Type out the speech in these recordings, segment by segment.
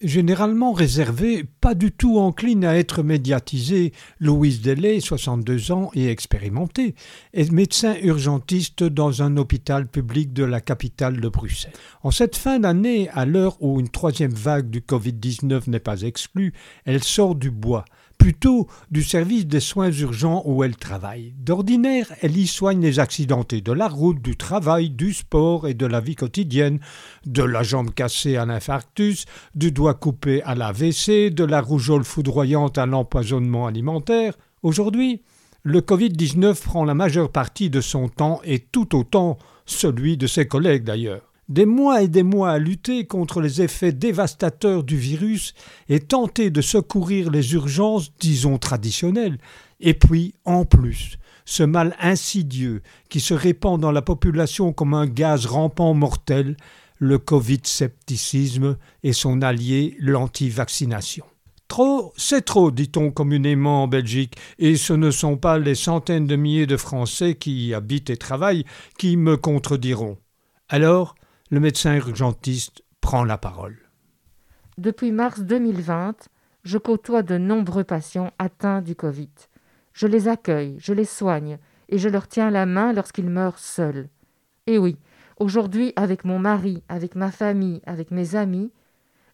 Généralement réservé, pas du tout encline à être médiatisé, Louise Delay, 62 ans et expérimentée, est médecin urgentiste dans un hôpital public de la capitale de Bruxelles. En cette fin d'année, à l'heure où une troisième vague du Covid-19 n'est pas exclue, elle sort du bois plutôt du service des soins urgents où elle travaille. D'ordinaire, elle y soigne les accidentés de la route, du travail, du sport et de la vie quotidienne, de la jambe cassée à l'infarctus, du doigt coupé à l'AVC, de la rougeole foudroyante à l'empoisonnement alimentaire. Aujourd'hui, le Covid-19 prend la majeure partie de son temps et tout autant celui de ses collègues d'ailleurs des mois et des mois à lutter contre les effets dévastateurs du virus et tenter de secourir les urgences, disons traditionnelles, et puis, en plus, ce mal insidieux qui se répand dans la population comme un gaz rampant mortel, le Covid-scepticisme et son allié, l'anti-vaccination. Trop, c'est trop, dit-on communément en Belgique, et ce ne sont pas les centaines de milliers de Français qui y habitent et travaillent qui me contrediront. Alors, le médecin urgentiste prend la parole. Depuis mars 2020, je côtoie de nombreux patients atteints du Covid. Je les accueille, je les soigne et je leur tiens la main lorsqu'ils meurent seuls. Et oui, aujourd'hui, avec mon mari, avec ma famille, avec mes amis,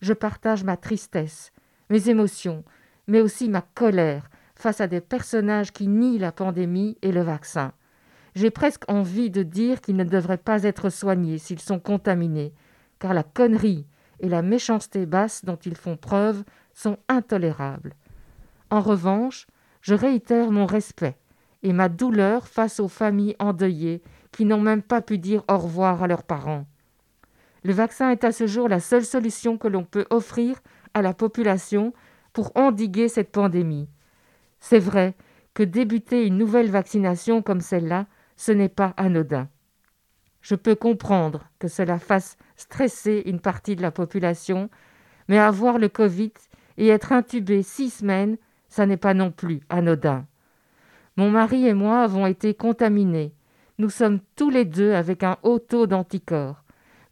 je partage ma tristesse, mes émotions, mais aussi ma colère face à des personnages qui nient la pandémie et le vaccin. J'ai presque envie de dire qu'ils ne devraient pas être soignés s'ils sont contaminés, car la connerie et la méchanceté basse dont ils font preuve sont intolérables. En revanche, je réitère mon respect et ma douleur face aux familles endeuillées qui n'ont même pas pu dire au revoir à leurs parents. Le vaccin est à ce jour la seule solution que l'on peut offrir à la population pour endiguer cette pandémie. C'est vrai que débuter une nouvelle vaccination comme celle-là ce n'est pas anodin. Je peux comprendre que cela fasse stresser une partie de la population, mais avoir le Covid et être intubé six semaines, ça n'est pas non plus anodin. Mon mari et moi avons été contaminés. Nous sommes tous les deux avec un haut taux d'anticorps.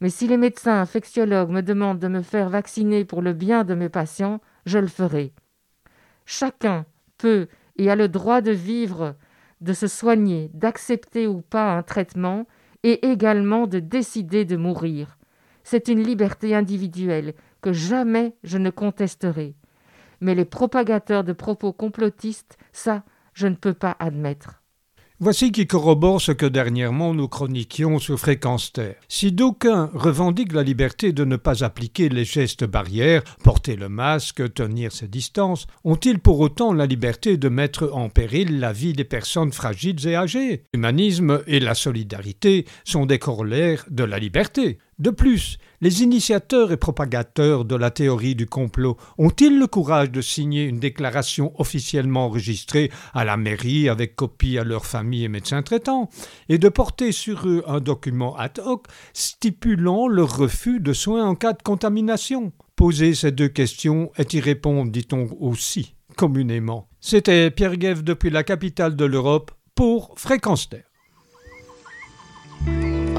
Mais si les médecins infectiologues me demandent de me faire vacciner pour le bien de mes patients, je le ferai. Chacun peut et a le droit de vivre de se soigner, d'accepter ou pas un traitement et également de décider de mourir. C'est une liberté individuelle que jamais je ne contesterai. Mais les propagateurs de propos complotistes, ça, je ne peux pas admettre. Voici qui corrobore ce que dernièrement nous chroniquions sur Fréquence Terre. Si d'aucuns revendiquent la liberté de ne pas appliquer les gestes barrières, porter le masque, tenir ses distances, ont-ils pour autant la liberté de mettre en péril la vie des personnes fragiles et âgées? L'humanisme et la solidarité sont des corollaires de la liberté. De plus, les initiateurs et propagateurs de la théorie du complot ont-ils le courage de signer une déclaration officiellement enregistrée à la mairie avec copie à leur famille et médecins traitants et de porter sur eux un document ad hoc stipulant leur refus de soins en cas de contamination? Poser ces deux questions est y répondre, dit-on aussi communément. C'était Pierre Guève depuis la capitale de l'Europe pour Fréquence Terre.